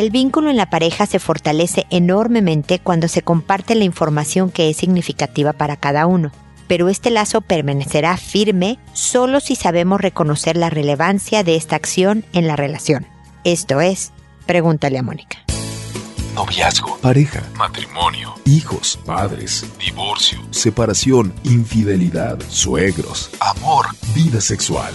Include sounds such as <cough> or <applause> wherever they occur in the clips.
El vínculo en la pareja se fortalece enormemente cuando se comparte la información que es significativa para cada uno, pero este lazo permanecerá firme solo si sabemos reconocer la relevancia de esta acción en la relación. Esto es, pregúntale a Mónica. Noviazgo, pareja, matrimonio, hijos, padres, divorcio, separación, infidelidad, suegros, amor, vida sexual.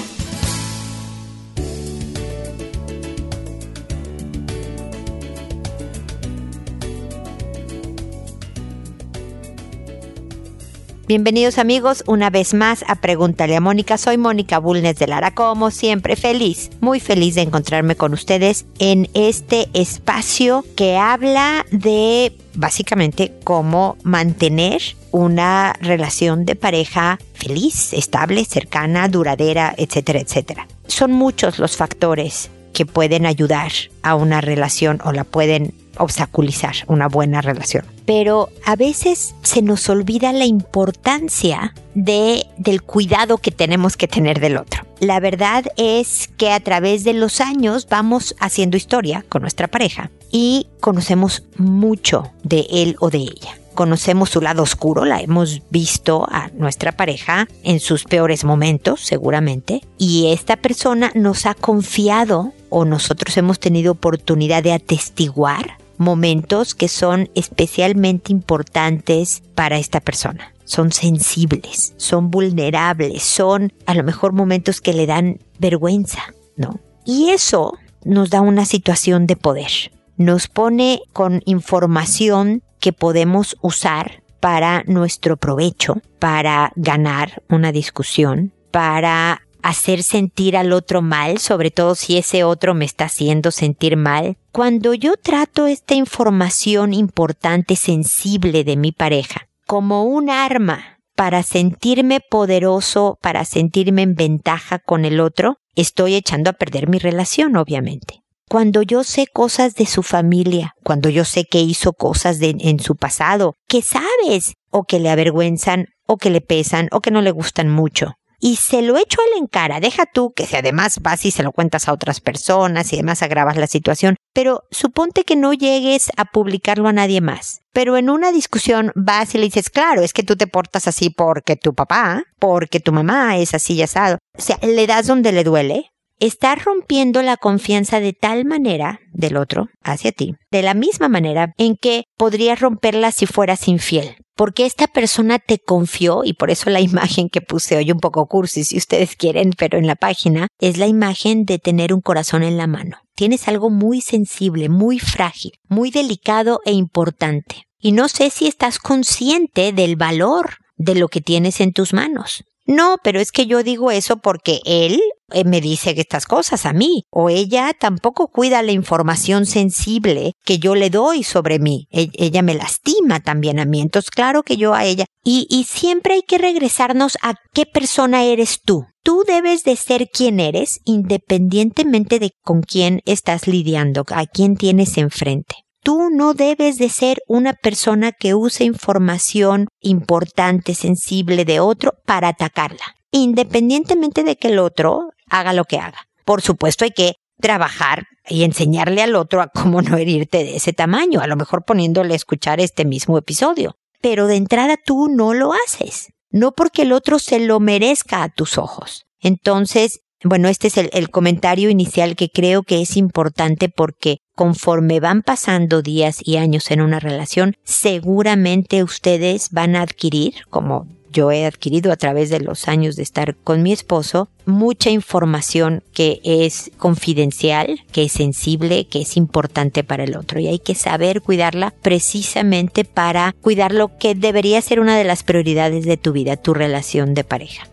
Bienvenidos amigos una vez más a Pregúntale a Mónica. Soy Mónica Bulnes de Lara, como siempre feliz, muy feliz de encontrarme con ustedes en este espacio que habla de básicamente cómo mantener una relación de pareja feliz, estable, cercana, duradera, etcétera, etcétera. Son muchos los factores que pueden ayudar a una relación o la pueden obstaculizar una buena relación. Pero a veces se nos olvida la importancia de, del cuidado que tenemos que tener del otro. La verdad es que a través de los años vamos haciendo historia con nuestra pareja y conocemos mucho de él o de ella conocemos su lado oscuro, la hemos visto a nuestra pareja en sus peores momentos, seguramente, y esta persona nos ha confiado o nosotros hemos tenido oportunidad de atestiguar momentos que son especialmente importantes para esta persona. Son sensibles, son vulnerables, son a lo mejor momentos que le dan vergüenza, ¿no? Y eso nos da una situación de poder. Nos pone con información que podemos usar para nuestro provecho, para ganar una discusión, para hacer sentir al otro mal, sobre todo si ese otro me está haciendo sentir mal. Cuando yo trato esta información importante, sensible de mi pareja, como un arma para sentirme poderoso, para sentirme en ventaja con el otro, estoy echando a perder mi relación, obviamente. Cuando yo sé cosas de su familia, cuando yo sé que hizo cosas de, en su pasado, que sabes, o que le avergüenzan, o que le pesan, o que no le gustan mucho, y se lo echo él en cara. Deja tú que si además vas y se lo cuentas a otras personas y además agravas la situación, pero suponte que no llegues a publicarlo a nadie más. Pero en una discusión vas y le dices, claro, es que tú te portas así porque tu papá, porque tu mamá es así y asado. O sea, le das donde le duele, estás rompiendo la confianza de tal manera del otro hacia ti, de la misma manera en que podrías romperla si fueras infiel. Porque esta persona te confió, y por eso la <laughs> imagen que puse hoy un poco cursi si ustedes quieren, pero en la página, es la imagen de tener un corazón en la mano. Tienes algo muy sensible, muy frágil, muy delicado e importante. Y no sé si estás consciente del valor de lo que tienes en tus manos. No, pero es que yo digo eso porque él me dice estas cosas a mí, o ella tampoco cuida la información sensible que yo le doy sobre mí. E, ella me lastima también a mí, entonces claro que yo a ella. Y, y siempre hay que regresarnos a qué persona eres tú. Tú debes de ser quien eres independientemente de con quién estás lidiando, a quién tienes enfrente. Tú no debes de ser una persona que use información importante, sensible de otro para atacarla, independientemente de que el otro haga lo que haga. Por supuesto hay que trabajar y enseñarle al otro a cómo no herirte de ese tamaño, a lo mejor poniéndole a escuchar este mismo episodio. Pero de entrada tú no lo haces, no porque el otro se lo merezca a tus ojos. Entonces, bueno, este es el, comentario inicial que creo que es importante porque conforme van pasando días y años en una relación, seguramente ustedes van a adquirir, como yo he adquirido a través de los años de estar con mi esposo, mucha información que es confidencial, que es sensible, que es importante para el otro y hay que saber cuidarla precisamente para cuidar lo que debería ser una de las prioridades de tu vida, tu relación de pareja.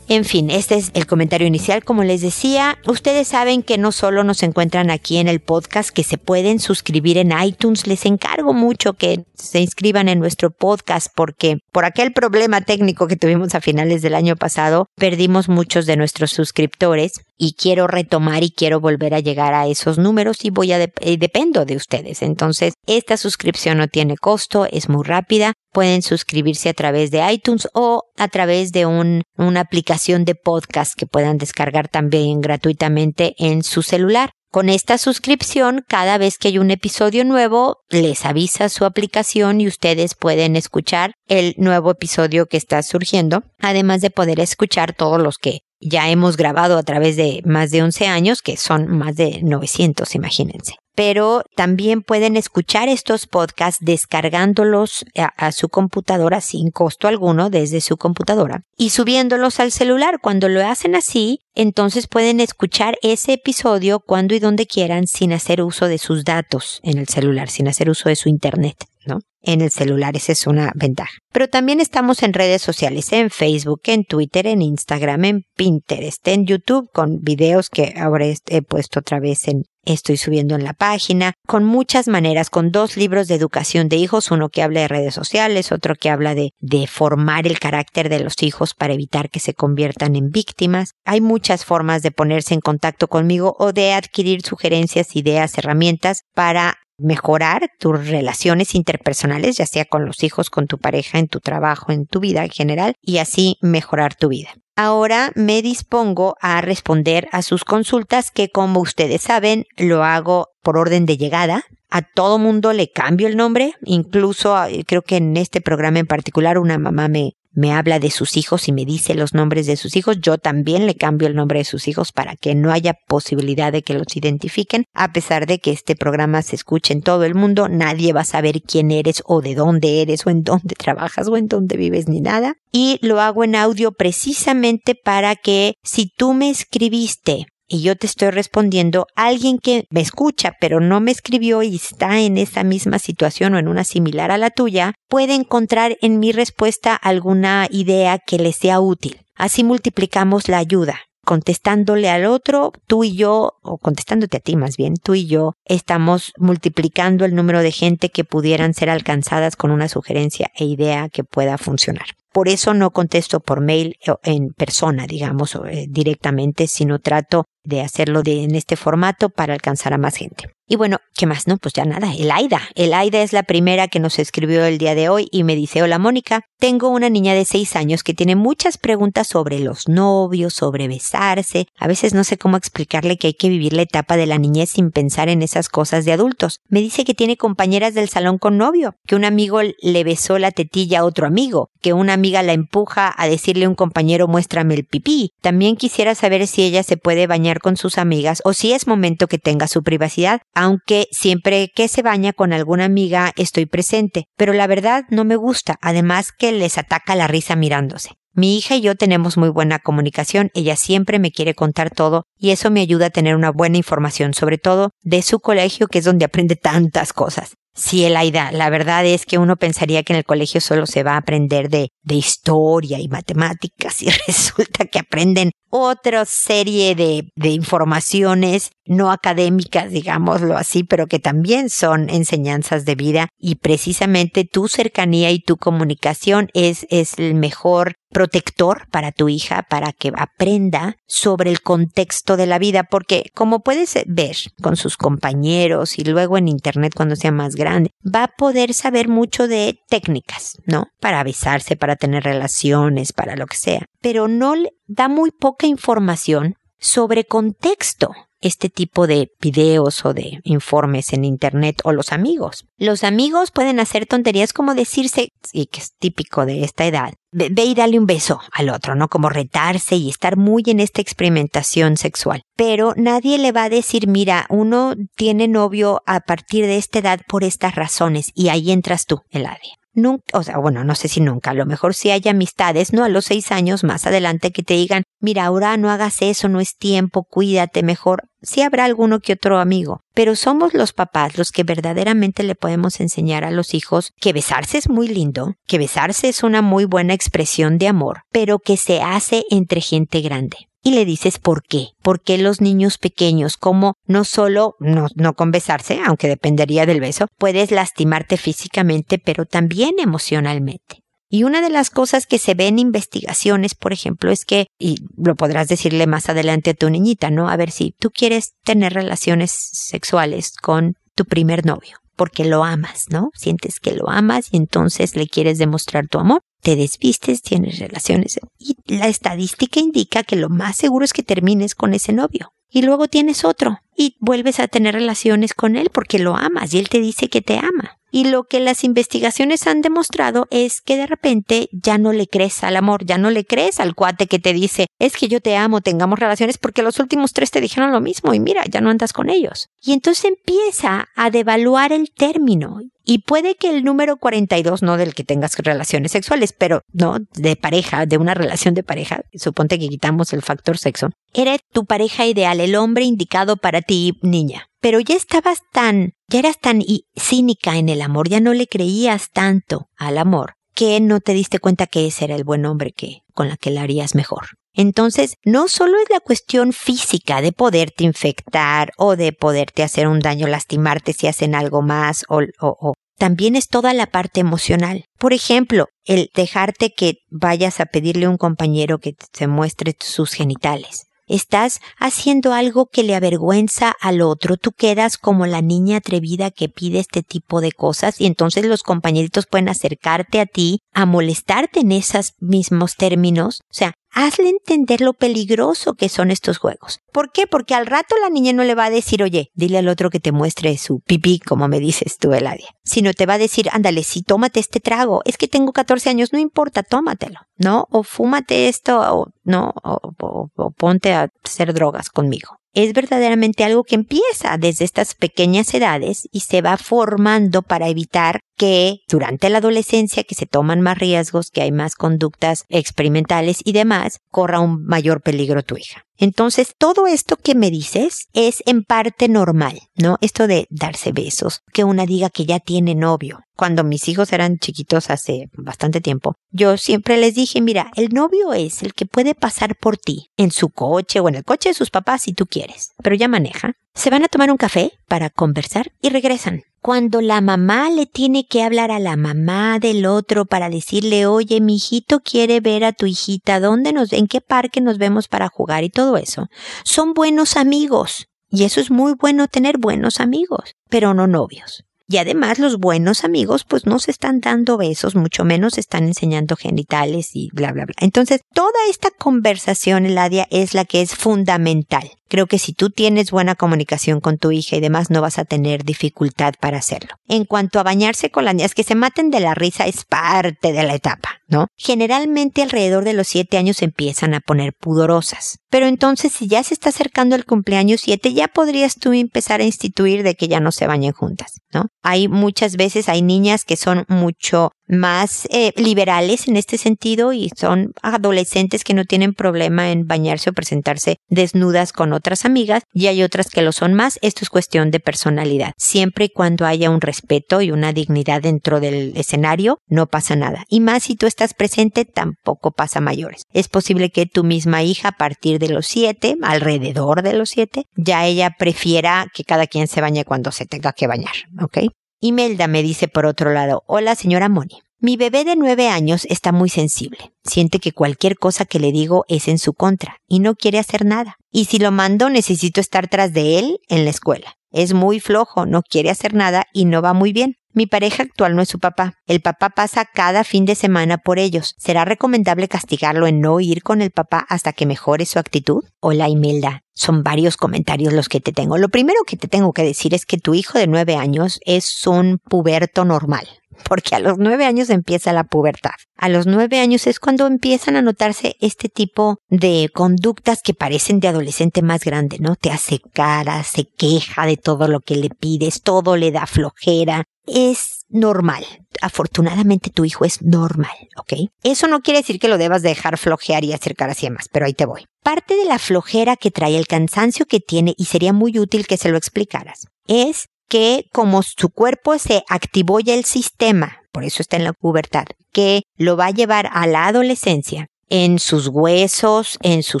En fin, este es el comentario inicial. Como les decía, ustedes saben que no solo nos encuentran aquí en el podcast, que se pueden suscribir en iTunes. Les encargo mucho que se inscriban en nuestro podcast porque por aquel problema técnico que tuvimos a finales del año pasado, perdimos muchos de nuestros suscriptores y quiero retomar y quiero volver a llegar a esos números y voy a dependo de ustedes. Entonces, esta suscripción no tiene costo, es muy rápida. Pueden suscribirse a través de iTunes o a través de un, una aplicación de podcast que puedan descargar también gratuitamente en su celular. Con esta suscripción, cada vez que hay un episodio nuevo, les avisa su aplicación y ustedes pueden escuchar el nuevo episodio que está surgiendo, además de poder escuchar todos los que ya hemos grabado a través de más de 11 años, que son más de 900, imagínense pero también pueden escuchar estos podcasts descargándolos a, su computadora sin costo alguno desde su computadora y subiéndolos al celular. Cuando lo hacen así, entonces pueden escuchar ese episodio cuando y donde quieran sin hacer uso de sus datos en el celular, sin hacer uso de su internet, ¿no? En el celular, esa es una ventaja. Pero también estamos en redes sociales, en Facebook, en Twitter, en Instagram, en Pinterest, en YouTube, con videos que ahora he puesto otra vez en, estoy subiendo en la página, con muchas maneras, con dos libros de educación de hijos, uno que habla de redes sociales, otro que habla de, formar el carácter de los hijos para evitar que se conviertan en víctimas. Hay muchas formas de ponerse en contacto conmigo o de adquirir sugerencias, ideas, herramientas para mejorar tus relaciones interpersonales, ya sea con los hijos, con tu pareja, en tu trabajo, en tu vida en general, y así mejorar tu vida. Ahora me dispongo a responder a sus consultas que como ustedes saben lo hago por orden de llegada. A todo mundo le cambio el nombre, incluso creo que en este programa en particular una mamá me, me habla de sus hijos y me dice los nombres de sus hijos, yo también le cambio el nombre de sus hijos para que no haya posibilidad de que los identifiquen, a pesar de que este programa se escuche en todo el mundo, nadie va a saber quién eres o de dónde eres o en dónde trabajas o en dónde vives ni nada. Y lo hago en audio precisamente para que si tú me escribiste y yo te estoy respondiendo, alguien que me escucha pero no me escribió y está en esa misma situación o en una similar a la tuya, puede encontrar en mi respuesta alguna idea que le sea útil. Así multiplicamos la ayuda. Contestándole al otro, tú y yo, o contestándote a ti más bien, tú y yo, estamos multiplicando el número de gente que pudieran ser alcanzadas con una sugerencia e idea que pueda funcionar. Por eso no contesto por mail en persona, digamos, eh, directamente, sino trato de hacerlo de, en este formato para alcanzar a más gente. Y bueno, ¿qué más? No, pues ya nada. El Aida. El Aida es la primera que nos escribió el día de hoy y me dice, hola Mónica, tengo una niña de seis años que tiene muchas preguntas sobre los novios, sobre besarse. A veces no sé cómo explicarle que hay que vivir la etapa de la niñez sin pensar en esas cosas de adultos. Me dice que tiene compañeras del salón con novio, que un amigo le besó la tetilla a otro amigo, que una amiga la empuja a decirle a un compañero muéstrame el pipí. También quisiera saber si ella se puede bañar con sus amigas o si es momento que tenga su privacidad aunque siempre que se baña con alguna amiga estoy presente, pero la verdad no me gusta, además que les ataca la risa mirándose. Mi hija y yo tenemos muy buena comunicación, ella siempre me quiere contar todo y eso me ayuda a tener una buena información, sobre todo de su colegio, que es donde aprende tantas cosas. Sí, Elaida, la verdad es que uno pensaría que en el colegio solo se va a aprender de, de historia y matemáticas y <laughs> resulta que aprenden otra serie de, de informaciones no académicas, digámoslo así, pero que también son enseñanzas de vida. Y precisamente tu cercanía y tu comunicación es, es el mejor protector para tu hija para que aprenda sobre el contexto de la vida, porque como puedes ver con sus compañeros y luego en internet cuando sea más grande, va a poder saber mucho de técnicas, ¿no? Para besarse, para tener relaciones, para lo que sea, pero no le da muy poca información sobre contexto este tipo de videos o de informes en Internet o los amigos. Los amigos pueden hacer tonterías como decirse, y que es típico de esta edad, ve, y dale un beso al otro, ¿no? Como retarse y estar muy en esta experimentación sexual. Pero nadie le va a decir, mira, uno tiene novio a partir de esta edad por estas razones y ahí entras tú, el ADE nunca, o sea, bueno, no sé si nunca, a lo mejor si hay amistades, no a los seis años más adelante que te digan, mira, ahora no hagas eso, no es tiempo, cuídate mejor. Sí habrá alguno que otro amigo, pero somos los papás los que verdaderamente le podemos enseñar a los hijos que besarse es muy lindo, que besarse es una muy buena expresión de amor, pero que se hace entre gente grande y le dices por qué. ¿Por qué los niños pequeños, como no solo no, no con besarse, aunque dependería del beso, puedes lastimarte físicamente, pero también emocionalmente? Y una de las cosas que se ve en investigaciones, por ejemplo, es que, y lo podrás decirle más adelante a tu niñita, ¿no? A ver si tú quieres tener relaciones sexuales con tu primer novio, porque lo amas, ¿no? Sientes que lo amas y entonces le quieres demostrar tu amor te desvistes, tienes relaciones y la estadística indica que lo más seguro es que termines con ese novio. Y luego tienes otro y vuelves a tener relaciones con él porque lo amas y él te dice que te ama. Y lo que las investigaciones han demostrado es que de repente ya no le crees al amor, ya no le crees al cuate que te dice, es que yo te amo, tengamos relaciones, porque los últimos tres te dijeron lo mismo y mira, ya no andas con ellos. Y entonces empieza a devaluar el término. Y puede que el número 42, no del que tengas relaciones sexuales, pero no de pareja, de una relación de pareja, suponte que quitamos el factor sexo, era tu pareja ideal, el hombre indicado para ti, niña pero ya estabas tan, ya eras tan cínica en el amor, ya no le creías tanto al amor, que no te diste cuenta que ese era el buen hombre que, con la que la harías mejor. Entonces, no solo es la cuestión física de poderte infectar o de poderte hacer un daño, lastimarte si hacen algo más o, o, o también es toda la parte emocional. Por ejemplo, el dejarte que vayas a pedirle a un compañero que se muestre sus genitales estás haciendo algo que le avergüenza al otro, tú quedas como la niña atrevida que pide este tipo de cosas y entonces los compañeritos pueden acercarte a ti a molestarte en esos mismos términos. O sea, hazle entender lo peligroso que son estos juegos. ¿Por qué? Porque al rato la niña no le va a decir, oye, dile al otro que te muestre su pipí, como me dices tú, Eladia. Sino te va a decir, ándale, sí, tómate este trago. Es que tengo 14 años, no importa, tómatelo, ¿no? O fúmate esto, o no, o, o ponte a hacer drogas conmigo es verdaderamente algo que empieza desde estas pequeñas edades y se va formando para evitar que durante la adolescencia que se toman más riesgos, que hay más conductas experimentales y demás, corra un mayor peligro tu hija. Entonces, todo esto que me dices es en parte normal, ¿no? Esto de darse besos, que una diga que ya tiene novio. Cuando mis hijos eran chiquitos hace bastante tiempo, yo siempre les dije, mira, el novio es el que puede pasar por ti en su coche o en el coche de sus papás si tú quieres, pero ya maneja. Se van a tomar un café para conversar y regresan cuando la mamá le tiene que hablar a la mamá del otro para decirle, oye, mi hijito quiere ver a tu hijita, ¿dónde nos, en qué parque nos vemos para jugar y todo eso, son buenos amigos. Y eso es muy bueno tener buenos amigos, pero no novios. Y además los buenos amigos pues no se están dando besos, mucho menos están enseñando genitales y bla, bla, bla. Entonces, toda esta conversación, Eladia, es la que es fundamental. Creo que si tú tienes buena comunicación con tu hija y demás, no vas a tener dificultad para hacerlo. En cuanto a bañarse con las niñas, que se maten de la risa es parte de la etapa, ¿no? Generalmente alrededor de los siete años empiezan a poner pudorosas. Pero entonces, si ya se está acercando el cumpleaños siete, ya podrías tú empezar a instituir de que ya no se bañen juntas, ¿no? Hay muchas veces, hay niñas que son mucho más eh, liberales en este sentido y son adolescentes que no tienen problema en bañarse o presentarse desnudas con otras amigas y hay otras que lo son más. Esto es cuestión de personalidad. Siempre y cuando haya un respeto y una dignidad dentro del escenario, no pasa nada. Y más si tú estás presente, tampoco pasa mayores. Es posible que tu misma hija a partir de los siete, alrededor de los siete, ya ella prefiera que cada quien se bañe cuando se tenga que bañar, ¿ok? Imelda me dice por otro lado, hola señora Moni. Mi bebé de nueve años está muy sensible. Siente que cualquier cosa que le digo es en su contra y no quiere hacer nada. Y si lo mando necesito estar tras de él en la escuela. Es muy flojo, no quiere hacer nada y no va muy bien. Mi pareja actual no es su papá. El papá pasa cada fin de semana por ellos. ¿Será recomendable castigarlo en no ir con el papá hasta que mejore su actitud? Hola Imelda. Son varios comentarios los que te tengo. Lo primero que te tengo que decir es que tu hijo de nueve años es un puberto normal porque a los nueve años empieza la pubertad. A los nueve años es cuando empiezan a notarse este tipo de conductas que parecen de adolescente más grande, ¿no? Te hace cara, se queja de todo lo que le pides, todo le da flojera. Es normal. afortunadamente tu hijo es normal, ¿ok? Eso no quiere decir que lo debas dejar flojear y acercar así más, pero ahí te voy. Parte de la flojera que trae el cansancio que tiene, y sería muy útil que se lo explicaras, es que como su cuerpo se activó ya el sistema, por eso está en la pubertad, que lo va a llevar a la adolescencia, en sus huesos, en su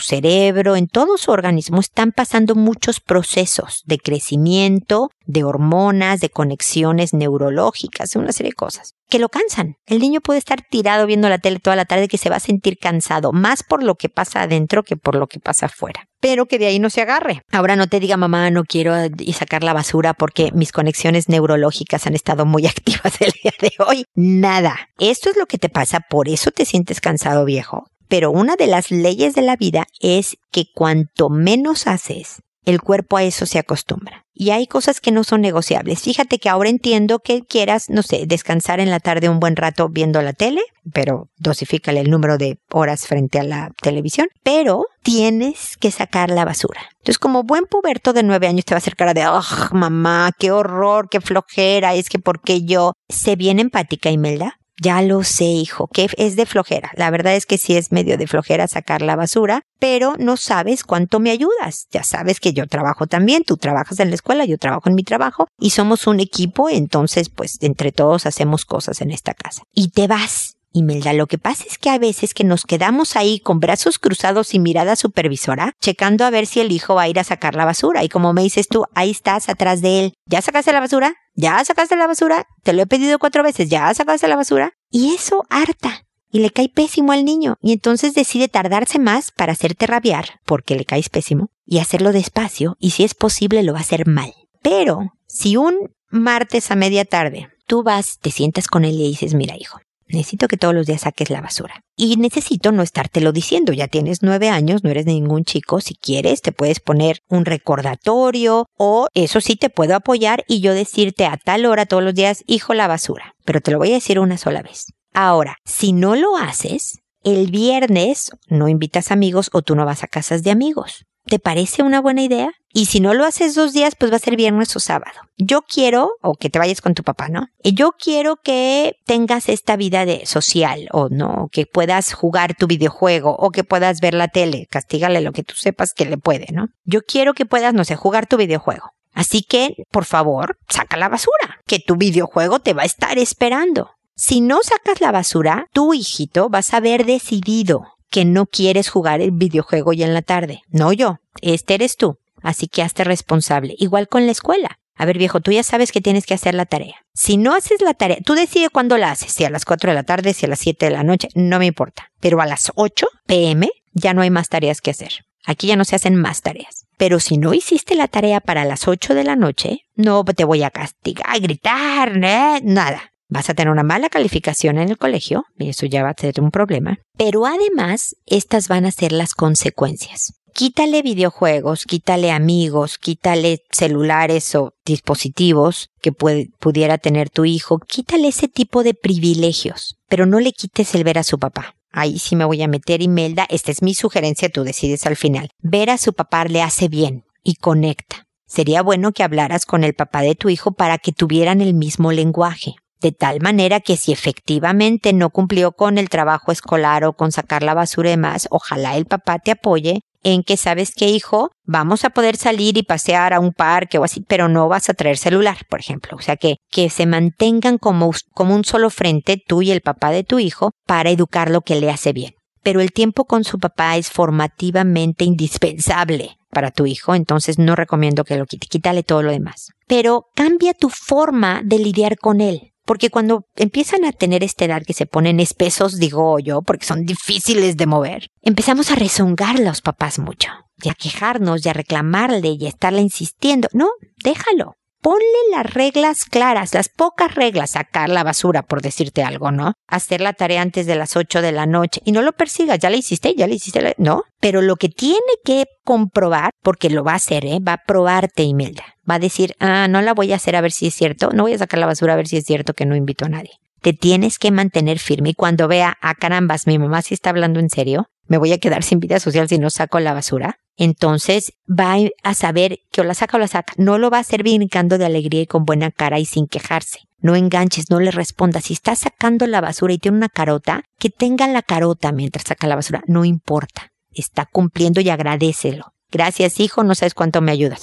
cerebro, en todo su organismo están pasando muchos procesos de crecimiento, de hormonas, de conexiones neurológicas, una serie de cosas que lo cansan. El niño puede estar tirado viendo la tele toda la tarde que se va a sentir cansado, más por lo que pasa adentro que por lo que pasa afuera. Pero que de ahí no se agarre. Ahora no te diga mamá, no quiero sacar la basura porque mis conexiones neurológicas han estado muy <laughs> activas el día de hoy. Nada. Esto es lo que te pasa, por eso te sientes cansado viejo pero una de las leyes de la vida es que cuanto menos haces, el cuerpo a eso se acostumbra. Y hay cosas que no son negociables. Fíjate que ahora entiendo que quieras, no sé, descansar en la tarde un buen rato viendo la tele, pero dosifícale el número de horas frente a la televisión, pero tienes que sacar la basura. Entonces, como buen puberto de nueve años te va a hacer cara de, oh, mamá, qué horror, qué flojera, es que porque yo sé bien empática, Imelda, ya lo sé, hijo, que es de flojera. La verdad es que sí es medio de flojera sacar la basura, pero no sabes cuánto me ayudas. Ya sabes que yo trabajo también, tú trabajas en la escuela, yo trabajo en mi trabajo y somos un equipo, entonces pues entre todos hacemos cosas en esta casa. Y te vas Imelda, lo que pasa es que a veces que nos quedamos ahí con brazos cruzados y mirada supervisora, checando a ver si el hijo va a ir a sacar la basura. Y como me dices tú, ahí estás atrás de él. ¿Ya sacaste la basura? ¿Ya sacaste la basura? Te lo he pedido cuatro veces. ¿Ya sacaste la basura? Y eso harta. Y le cae pésimo al niño. Y entonces decide tardarse más para hacerte rabiar, porque le caes pésimo, y hacerlo despacio, y si es posible lo va a hacer mal. Pero, si un martes a media tarde tú vas, te sientas con él y le dices, mira hijo, necesito que todos los días saques la basura. Y necesito no estártelo diciendo, ya tienes nueve años, no eres ningún chico, si quieres te puedes poner un recordatorio o eso sí te puedo apoyar y yo decirte a tal hora todos los días, hijo, la basura. Pero te lo voy a decir una sola vez. Ahora, si no lo haces, el viernes no invitas amigos o tú no vas a casas de amigos. ¿Te parece una buena idea? Y si no lo haces dos días, pues va a ser viernes o sábado. Yo quiero, o que te vayas con tu papá, ¿no? Yo quiero que tengas esta vida de social, o no, que puedas jugar tu videojuego, o que puedas ver la tele. Castígale lo que tú sepas que le puede, ¿no? Yo quiero que puedas, no sé, jugar tu videojuego. Así que, por favor, saca la basura, que tu videojuego te va a estar esperando. Si no sacas la basura, tu hijito vas a haber decidido que no quieres jugar el videojuego ya en la tarde. No yo, este eres tú. Así que hazte responsable. Igual con la escuela. A ver, viejo, tú ya sabes que tienes que hacer la tarea. Si no haces la tarea, tú decides cuándo la haces, si a las 4 de la tarde, si a las 7 de la noche, no me importa. Pero a las 8 pm ya no hay más tareas que hacer. Aquí ya no se hacen más tareas. Pero si no hiciste la tarea para las 8 de la noche, no te voy a castigar, gritar, ¿eh? nada vas a tener una mala calificación en el colegio, y eso ya va a ser un problema, pero además estas van a ser las consecuencias. Quítale videojuegos, quítale amigos, quítale celulares o dispositivos que pudiera tener tu hijo, quítale ese tipo de privilegios, pero no le quites el ver a su papá. Ahí sí me voy a meter, Imelda, esta es mi sugerencia, tú decides al final. Ver a su papá le hace bien y conecta. Sería bueno que hablaras con el papá de tu hijo para que tuvieran el mismo lenguaje de tal manera que si efectivamente no cumplió con el trabajo escolar o con sacar la basura y demás, ojalá el papá te apoye en que sabes que hijo, vamos a poder salir y pasear a un parque o así, pero no vas a traer celular, por ejemplo. O sea que, que se mantengan como, como un solo frente tú y el papá de tu hijo para educar lo que le hace bien. Pero el tiempo con su papá es formativamente indispensable para tu hijo, entonces no recomiendo que lo quite, quítale todo lo demás. Pero cambia tu forma de lidiar con él. Porque cuando empiezan a tener esta edad que se ponen espesos, digo yo, porque son difíciles de mover, empezamos a rezongar los papás mucho, y a quejarnos, y a reclamarle, y a estarle insistiendo. No, déjalo. Ponle las reglas claras, las pocas reglas, sacar la basura, por decirte algo, ¿no? Hacer la tarea antes de las 8 de la noche y no lo persigas, ya la hiciste, ya la hiciste, ¿no? Pero lo que tiene que comprobar, porque lo va a hacer, ¿eh? Va a probarte, Imelda. Va a decir, ah, no la voy a hacer a ver si es cierto, no voy a sacar la basura a ver si es cierto que no invito a nadie te tienes que mantener firme y cuando vea, a ah, carambas, mi mamá sí está hablando en serio, me voy a quedar sin vida social si no saco la basura. Entonces va a saber que o la saca o la saca. No lo va a hacer brincando de alegría y con buena cara y sin quejarse. No enganches, no le respondas. Si está sacando la basura y tiene una carota, que tenga la carota mientras saca la basura. No importa. Está cumpliendo y agradecelo. Gracias, hijo, no sabes cuánto me ayudas.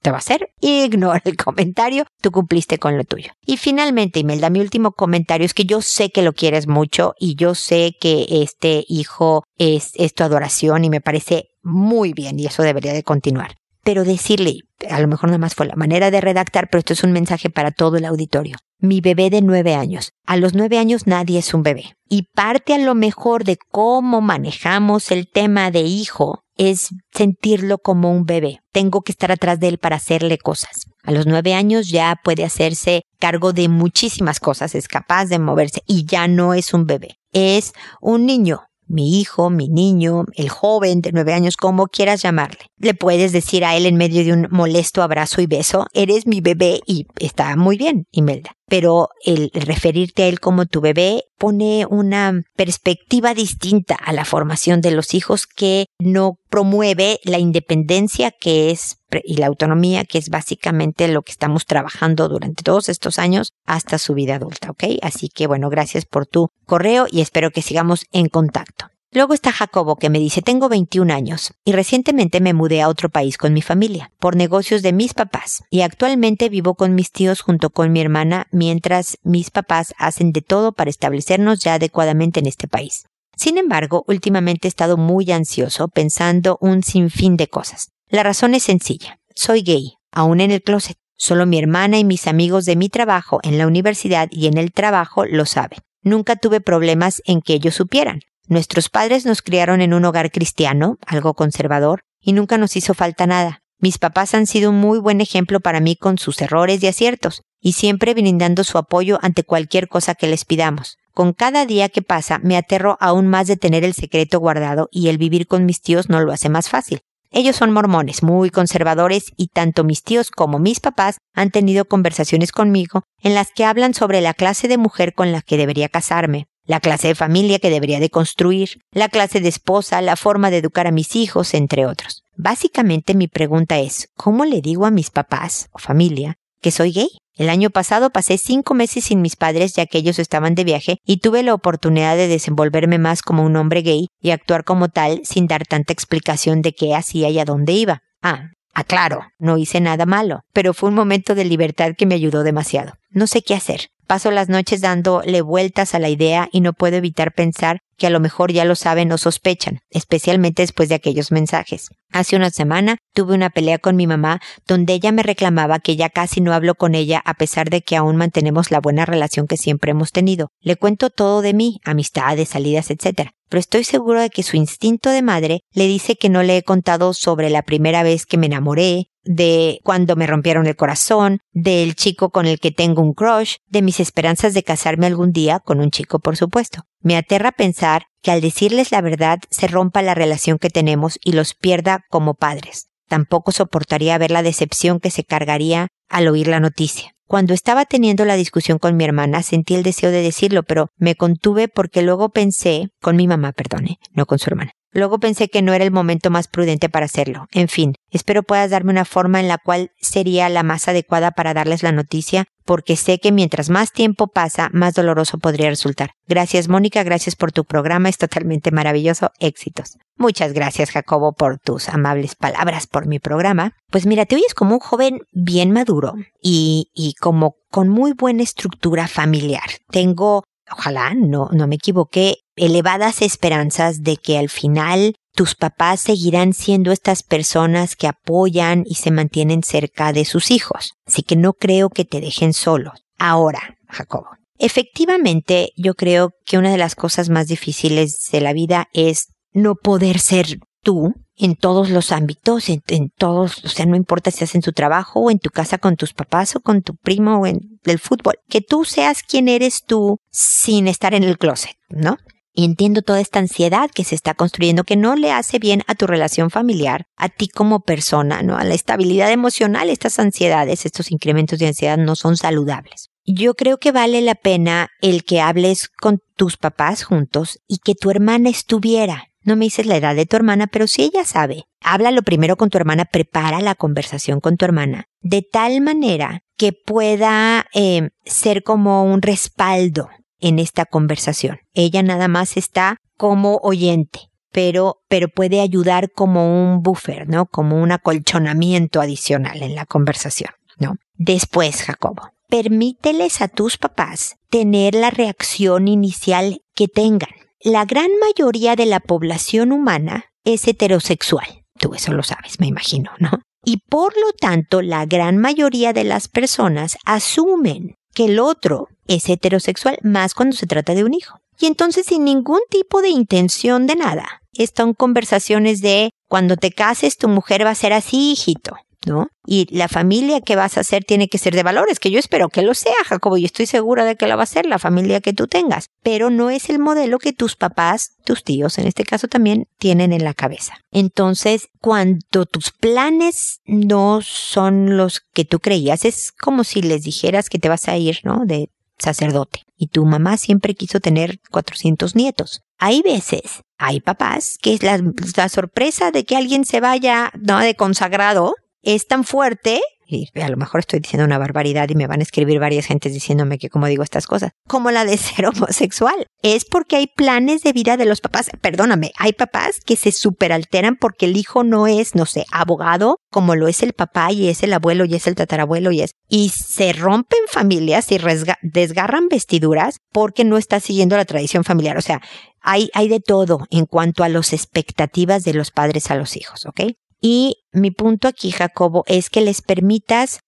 te va a hacer. Ignora el comentario, tú cumpliste con lo tuyo. Y finalmente, Imelda, mi último comentario es que yo sé que lo quieres mucho y yo sé que este hijo es, es tu adoración y me parece muy bien y eso debería de continuar. Pero decirle, a lo mejor nada más fue la manera de redactar, pero esto es un mensaje para todo el auditorio. Mi bebé de nueve años. A los nueve años nadie es un bebé. Y parte a lo mejor de cómo manejamos el tema de hijo es sentirlo como un bebé. Tengo que estar atrás de él para hacerle cosas. A los nueve años ya puede hacerse cargo de muchísimas cosas, es capaz de moverse y ya no es un bebé. Es un niño mi hijo, mi niño, el joven de nueve años, como quieras llamarle. Le puedes decir a él en medio de un molesto abrazo y beso, eres mi bebé y está muy bien, Imelda. Pero el referirte a él como tu bebé pone una perspectiva distinta a la formación de los hijos que no promueve la independencia que es y la autonomía que es básicamente lo que estamos trabajando durante todos estos años hasta su vida adulta, ¿ok? Así que bueno, gracias por tu correo y espero que sigamos en contacto. Luego está Jacobo que me dice, tengo 21 años y recientemente me mudé a otro país con mi familia, por negocios de mis papás, y actualmente vivo con mis tíos junto con mi hermana mientras mis papás hacen de todo para establecernos ya adecuadamente en este país. Sin embargo, últimamente he estado muy ansioso pensando un sinfín de cosas. La razón es sencilla. Soy gay, aún en el closet. Solo mi hermana y mis amigos de mi trabajo en la universidad y en el trabajo lo saben. Nunca tuve problemas en que ellos supieran. Nuestros padres nos criaron en un hogar cristiano, algo conservador, y nunca nos hizo falta nada. Mis papás han sido un muy buen ejemplo para mí con sus errores y aciertos, y siempre brindando su apoyo ante cualquier cosa que les pidamos. Con cada día que pasa me aterro aún más de tener el secreto guardado y el vivir con mis tíos no lo hace más fácil. Ellos son mormones, muy conservadores, y tanto mis tíos como mis papás han tenido conversaciones conmigo en las que hablan sobre la clase de mujer con la que debería casarme, la clase de familia que debería de construir, la clase de esposa, la forma de educar a mis hijos, entre otros. Básicamente mi pregunta es, ¿cómo le digo a mis papás o familia que soy gay? El año pasado pasé cinco meses sin mis padres ya que ellos estaban de viaje y tuve la oportunidad de desenvolverme más como un hombre gay y actuar como tal sin dar tanta explicación de qué hacía y a dónde iba. Ah, aclaro, no hice nada malo, pero fue un momento de libertad que me ayudó demasiado. No sé qué hacer. Paso las noches dándole vueltas a la idea y no puedo evitar pensar que a lo mejor ya lo saben o sospechan, especialmente después de aquellos mensajes. Hace una semana tuve una pelea con mi mamá donde ella me reclamaba que ya casi no hablo con ella a pesar de que aún mantenemos la buena relación que siempre hemos tenido. Le cuento todo de mí, amistades, salidas, etc. Pero estoy seguro de que su instinto de madre le dice que no le he contado sobre la primera vez que me enamoré, de cuando me rompieron el corazón, del chico con el que tengo un crush, de mis esperanzas de casarme algún día con un chico, por supuesto. Me aterra pensar que al decirles la verdad se rompa la relación que tenemos y los pierda como padres. Tampoco soportaría ver la decepción que se cargaría al oír la noticia. Cuando estaba teniendo la discusión con mi hermana, sentí el deseo de decirlo, pero me contuve porque luego pensé, con mi mamá, perdone, no con su hermana, Luego pensé que no era el momento más prudente para hacerlo. En fin, espero puedas darme una forma en la cual sería la más adecuada para darles la noticia, porque sé que mientras más tiempo pasa, más doloroso podría resultar. Gracias, Mónica, gracias por tu programa, es totalmente maravilloso. Éxitos. Muchas gracias, Jacobo, por tus amables palabras por mi programa. Pues mira, te oyes como un joven bien maduro y, y como con muy buena estructura familiar. Tengo ojalá no, no me equivoqué, elevadas esperanzas de que al final tus papás seguirán siendo estas personas que apoyan y se mantienen cerca de sus hijos. Así que no creo que te dejen solos. Ahora, Jacobo. Efectivamente, yo creo que una de las cosas más difíciles de la vida es no poder ser tú en todos los ámbitos, en, todos, o sea, no importa si haces en tu trabajo o en tu casa con tus papás o con tu primo o en el fútbol, que tú seas quien eres tú sin estar en el closet, ¿no? Y entiendo toda esta ansiedad que se está construyendo que no le hace bien a tu relación familiar, a ti como persona, ¿no? A la estabilidad emocional, estas ansiedades, estos incrementos de ansiedad no son saludables. Yo creo que vale la pena el que hables con tus papás juntos y que tu hermana estuviera No me dices la edad de tu hermana, pero si ella sabe, háblalo primero con tu hermana, prepara la conversación con tu hermana, de tal manera que pueda eh, ser como un respaldo en esta conversación. Ella nada más está como oyente, pero, pero puede ayudar como un buffer, ¿no? Como un acolchonamiento adicional en la conversación, ¿no? Después, Jacobo, permíteles a tus papás tener la reacción inicial que tengan. La gran mayoría de la población humana es heterosexual. Tú eso lo sabes, me imagino, ¿no? Y por lo tanto, la gran mayoría de las personas asumen que el otro es heterosexual más cuando se trata de un hijo. Y entonces sin ningún tipo de intención de nada, están conversaciones de cuando te cases tu mujer va a ser así, hijito. ¿No? Y la familia que vas a hacer tiene que ser de valores, que yo espero que lo sea, Jacobo, y estoy segura de que la va a ser la familia que tú tengas, pero no es el modelo que tus papás, tus tíos en este caso también, tienen en la cabeza. Entonces, cuando tus planes no son los que tú creías, es como si les dijeras que te vas a ir, ¿no? De sacerdote. Y tu mamá siempre quiso tener 400 nietos. Hay veces, hay papás, que es la, la sorpresa de que alguien se vaya, ¿no? De consagrado, es tan fuerte, y a lo mejor estoy diciendo una barbaridad y me van a escribir varias gentes diciéndome que como digo estas cosas, como la de <laughs> ser homosexual. Es porque hay planes de vida de los papás. Perdóname, hay papás que se superalteran porque el hijo no es, no sé, abogado, como lo es el papá y es el abuelo y es el tatarabuelo y es. Y se rompen familias y desgarran vestiduras porque no está siguiendo la tradición familiar. O sea, hay, hay de todo en cuanto a las expectativas de los padres a los hijos, ¿ok? Y mi punto aquí, Jacobo, es que les permitas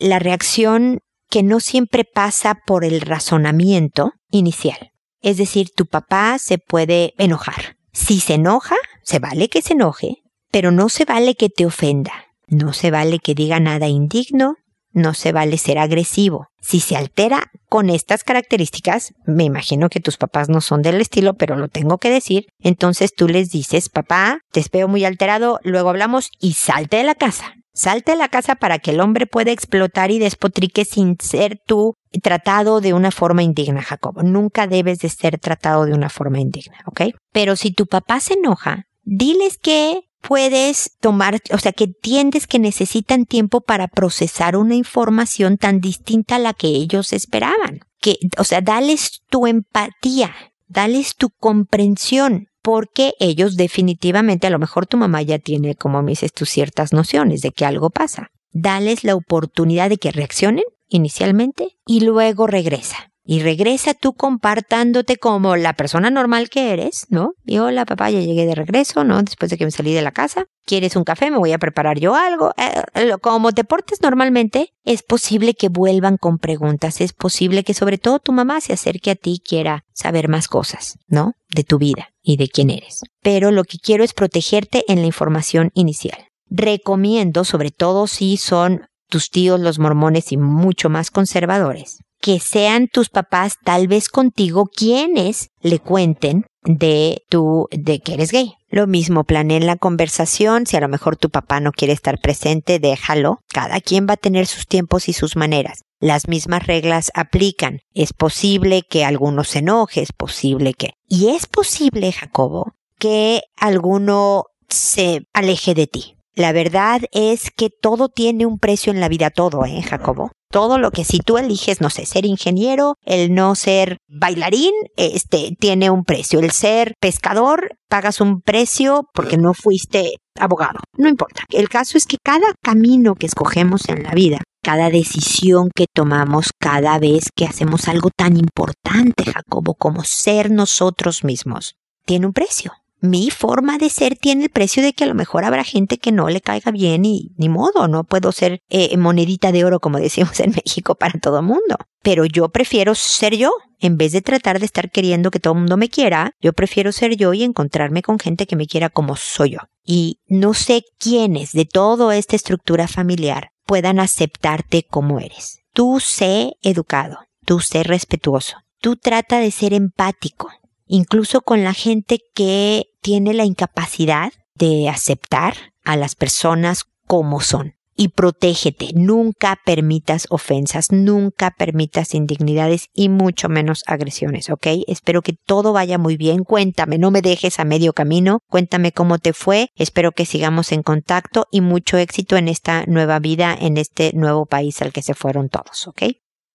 la reacción que no siempre pasa por el razonamiento inicial. Es decir, tu papá se puede enojar. Si se enoja, se vale que se enoje, pero no se vale que te ofenda. No se vale que diga nada indigno, no se vale ser agresivo. Si se altera con estas características, me imagino que tus papás no son del estilo, pero lo tengo que decir, entonces tú les dices, papá, te espero muy alterado, luego hablamos y salte de la casa. Salte de la casa para que el hombre pueda explotar y despotrique sin ser tú tratado de una forma indigna, Jacobo. Nunca debes de ser tratado de una forma indigna, ¿ok? Pero si tu papá se enoja, diles que puedes tomar, o sea, que entiendes que necesitan tiempo para procesar una información tan distinta a la que ellos esperaban. Que, o sea, dales tu empatía, dales tu comprensión, porque ellos definitivamente, a lo mejor tu mamá ya tiene, como dices tú, ciertas nociones de que algo pasa. Dales la oportunidad de que reaccionen inicialmente y luego regresa y regresa tú compartándote como la persona normal que eres, ¿no? Y hola papá, ya llegué de regreso, ¿no? Después de que me salí de la casa. ¿Quieres un café? Me voy a preparar yo algo. Eh, como te portes normalmente, es posible que vuelvan con preguntas. Es posible que sobre todo tu mamá se acerque a ti y quiera saber más cosas, ¿no? De tu vida y de quién eres. Pero lo que quiero es protegerte en la información inicial. Recomiendo, sobre todo si son tus tíos los mormones y mucho más conservadores, que sean tus papás tal vez contigo quienes le cuenten de tu, de que eres gay. Lo mismo, planeen la conversación. Si a lo mejor tu papá no quiere estar presente, déjalo. Cada quien va a tener sus tiempos y sus maneras. Las mismas reglas aplican. Es posible que alguno se enoje, es posible que... Y es posible, Jacobo, que alguno se aleje de ti. La verdad es que todo tiene un precio en la vida, todo, ¿eh, Jacobo? Todo lo que si tú eliges, no sé, ser ingeniero, el no ser bailarín, este, tiene un precio. El ser pescador, pagas un precio porque no fuiste abogado. No importa. El caso es que cada camino que escogemos en la vida, cada decisión que tomamos, cada vez que hacemos algo tan importante, Jacobo, como ser nosotros mismos, tiene un precio mi forma de ser tiene el precio de que a lo mejor habrá gente que no le caiga bien y ni modo, no puedo ser eh, monedita de oro como <laughs> decimos en México para todo mundo. Pero yo prefiero ser yo. En vez de tratar de estar queriendo que todo el mundo me quiera, yo prefiero ser yo y encontrarme con gente que me quiera como soy yo. Y no sé quiénes de toda esta estructura familiar puedan aceptarte como eres. Tú sé educado, tú sé respetuoso, tú trata de ser empático, incluso con la gente que tiene la incapacidad de aceptar a las personas como son. y protégete. Nunca permitas ofensas, nunca permitas indignidades y mucho menos agresiones, ¿ok? Espero que todo vaya muy bien. Cuéntame, no me dejes a medio camino. Cuéntame cómo te fue. Espero que sigamos en contacto y mucho éxito en esta nueva vida, en este nuevo país al que se fueron todos, ¿ok?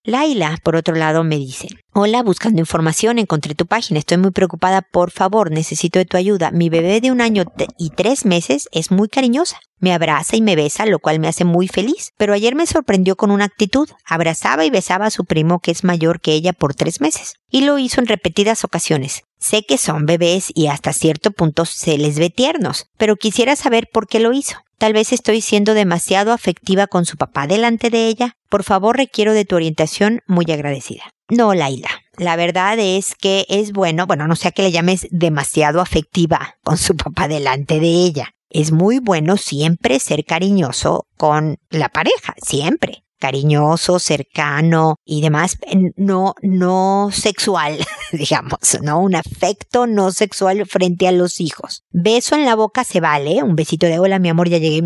Laila, por otro lado, me dice, Hola, buscando información, encontré tu página, estoy muy preocupada, por favor, necesito de tu ayuda. Mi bebé de un año y tres meses es muy cariñosa. Me abraza y me besa, lo cual me hace muy feliz. Pero ayer me sorprendió con una actitud. Abrazaba y besaba a su primo que es mayor que ella por tres meses. Y lo hizo en repetidas ocasiones. Sé que son bebés y hasta cierto punto se les ve tiernos, pero quisiera saber por qué lo hizo. Tal vez estoy siendo demasiado afectiva con su papá delante de ella. Por favor, requiero de tu orientación muy agradecida. No, Laila. La verdad es que es bueno, bueno, no sea que le llames demasiado afectiva con su papá delante de ella. Es muy bueno siempre ser cariñoso con la pareja, siempre cariñoso, cercano y demás, no, no sexual, <laughs> digamos, ¿no? Un afecto no sexual frente a los hijos. Beso en la boca se vale, un besito de hola, mi amor, ya llegué.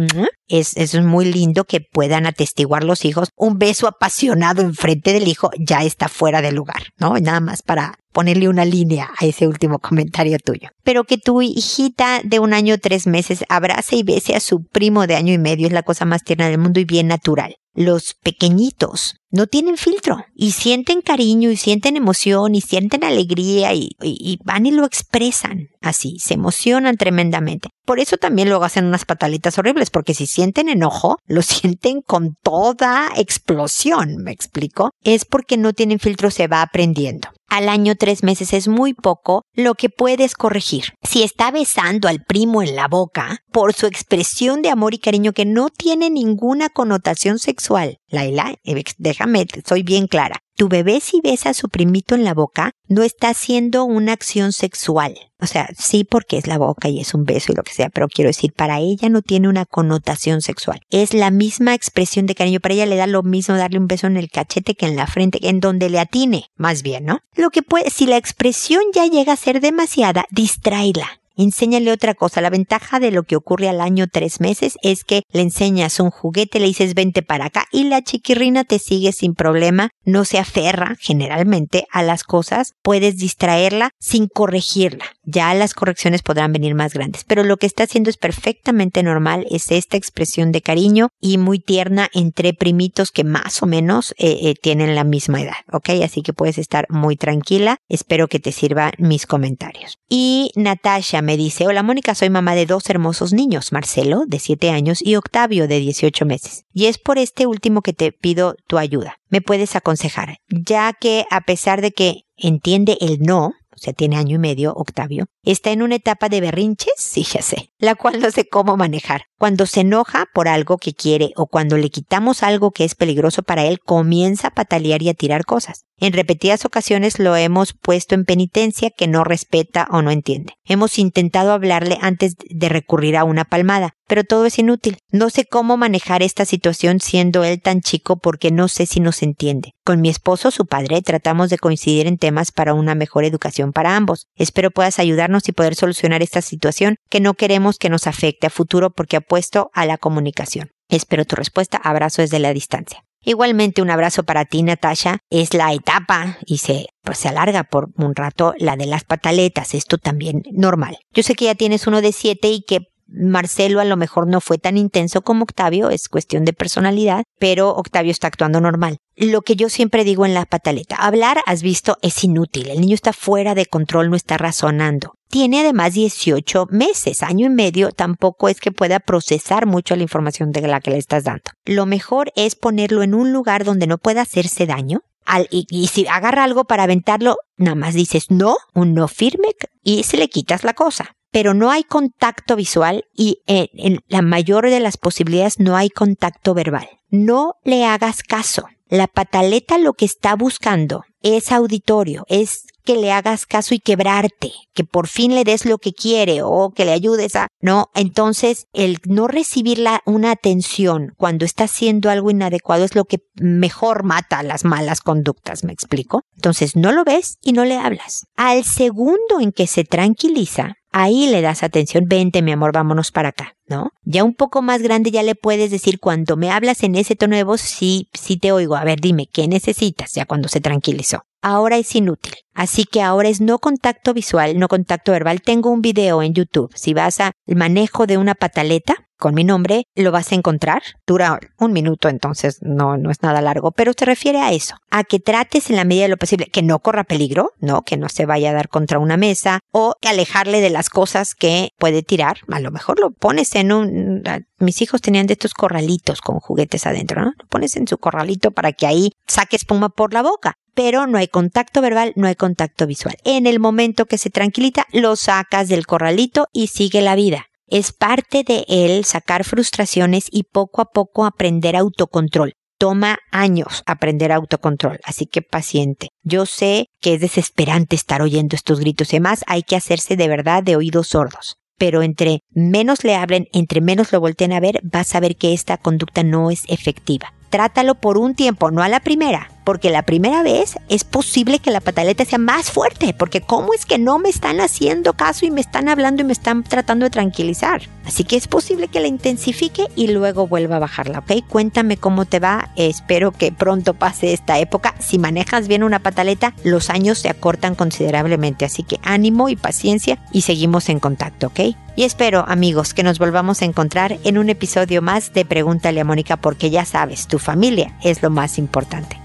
Es, es muy lindo que puedan atestiguar los hijos. Un beso apasionado enfrente del hijo ya está fuera de lugar, ¿no? Nada más para ponerle una línea a ese último comentario tuyo. Pero que tu hijita de un año tres meses abrace y bese a su primo de año y medio es la cosa más tierna del mundo y bien natural. Los pequeñitos no tienen filtro y sienten cariño y sienten emoción y sienten alegría y, van y lo expresan así, se emocionan tremendamente. Por eso también luego hacen unas patalitas horribles, porque si sienten enojo, <laughs> lo sienten con toda explosión, ¿me explico? Es porque no tienen filtro, se va aprendiendo al año tres meses es muy poco lo que puedes corregir. Si está besando al primo en la boca, por su expresión de amor y cariño que no tiene ninguna connotación sexual, Laila, eh, déjame, soy bien clara. Tu bebé si besa a su primito en la boca, no está haciendo una acción sexual. O sea, sí porque es la boca y es un beso y lo que sea, pero quiero decir, para ella no tiene una connotación sexual. Es la misma expresión de cariño. Para ella le da lo mismo darle un beso en el cachete que en la frente, en donde le atine, más bien, ¿no? Lo que puede, si la expresión ya llega a ser demasiada, distráela. Enséñale otra cosa. La ventaja de lo que ocurre al año tres meses es que le enseñas un juguete, le dices vente para acá y la chiquirrina te sigue sin problema. No se aferra generalmente a las cosas. Puedes distraerla sin corregirla. Ya las correcciones podrán venir más grandes. Pero lo que está haciendo es perfectamente normal. Es esta expresión de cariño y muy tierna entre primitos que más o menos eh, eh, tienen la misma edad. ¿Ok? Así que puedes estar muy tranquila. Espero que te sirvan mis comentarios. Y Natasha me dice, hola Mónica, soy mamá de dos hermosos niños, Marcelo, de 7 años, y Octavio, de 18 meses. Y es por este último que te pido tu ayuda. Me puedes aconsejar, ya que a pesar de que entiende el no, o sea, tiene año y medio, Octavio, está en una etapa de berrinches, sí, ya sé, la cual no sé cómo manejar. Cuando se enoja por algo que quiere o cuando le quitamos algo que es peligroso para él, comienza a patalear y a tirar cosas. En repetidas ocasiones lo hemos puesto en penitencia que no respeta o no entiende. Hemos intentado hablarle antes de recurrir a una palmada, pero todo es inútil. No sé cómo manejar esta situación siendo él tan chico porque no sé si nos entiende. Con mi esposo, su padre, tratamos de coincidir en temas para una mejor educación para ambos. Espero puedas ayudarnos y poder solucionar esta situación que no queremos que nos afecte a futuro porque apuesto a la comunicación. Espero tu respuesta. Abrazo desde la distancia. Igualmente un abrazo para ti, Natasha. Es la etapa y se, pues, se alarga por un rato la de las pataletas. Esto también normal. Yo sé que ya tienes uno de siete y que Marcelo a lo mejor no fue tan intenso como Octavio, es cuestión de personalidad, pero Octavio está actuando normal. Lo que yo siempre digo en la pataleta, hablar, has visto, es inútil. El niño está fuera de control, no está razonando. Tiene además 18 meses, año y medio, tampoco es que pueda procesar mucho la información de la que le estás dando. Lo mejor es ponerlo en un lugar donde no pueda hacerse daño, y, y, si agarra algo para aventarlo, nada más dices no, un no firme y se le quitas la cosa pero no hay contacto visual y en, la mayor de las posibilidades no hay contacto verbal. No le hagas caso. La pataleta lo que está buscando es auditorio, es que le hagas caso y quebrarte, que por fin le des lo que quiere o que le ayudes a, no, entonces el no recibir una atención cuando está haciendo algo inadecuado es lo que mejor mata las malas conductas, ¿me explico? Entonces no lo ves y no le hablas. Al segundo en que se tranquiliza, ahí le das atención, vente mi amor, vámonos para acá, ¿no? Ya un poco más grande ya le puedes decir cuando me hablas en ese tono de voz, sí, sí te oigo, a ver, dime, ¿qué necesitas? Ya cuando se tranquilizó. Ahora es inútil. Así que ahora es no contacto visual, no contacto verbal. Tengo un video en YouTube. Si vas al manejo de una pataleta, con mi nombre, lo vas a encontrar. Dura un minuto, entonces no, no es nada largo, pero se refiere a eso, a que trates en la medida de lo posible que no corra peligro, no, que no se vaya a dar contra una mesa o que alejarle de las cosas que puede tirar. A lo mejor lo pones en un, mis hijos tenían de estos corralitos con juguetes adentro, ¿no? Lo pones en su corralito para que ahí saque espuma por la boca pero no hay contacto verbal, no hay contacto visual. En el momento que se tranquilita, lo sacas del corralito y sigue la vida. Es parte de él sacar frustraciones y poco a poco aprender autocontrol. Toma años aprender autocontrol, así que paciente. Yo sé que es desesperante estar oyendo estos gritos y demás, hay que hacerse de verdad de oídos sordos. Pero entre menos le hablen, entre menos lo volteen a ver, vas a ver que esta conducta no es efectiva. Trátalo por un tiempo, no a la primera, porque la primera vez es posible que la pataleta sea más fuerte, porque ¿cómo es que no me están haciendo caso y me están hablando y me están tratando de tranquilizar? Así que es posible que la intensifique y luego vuelva a bajarla, ¿ok? Cuéntame cómo te va, espero que pronto pase esta época. Si manejas bien una pataleta, los años se acortan considerablemente, así que ánimo y paciencia y seguimos en contacto, ¿ok? Y espero, amigos, que nos volvamos a encontrar en un episodio más de Pregúntale a Mónica porque ya sabes, tu familia es lo más importante.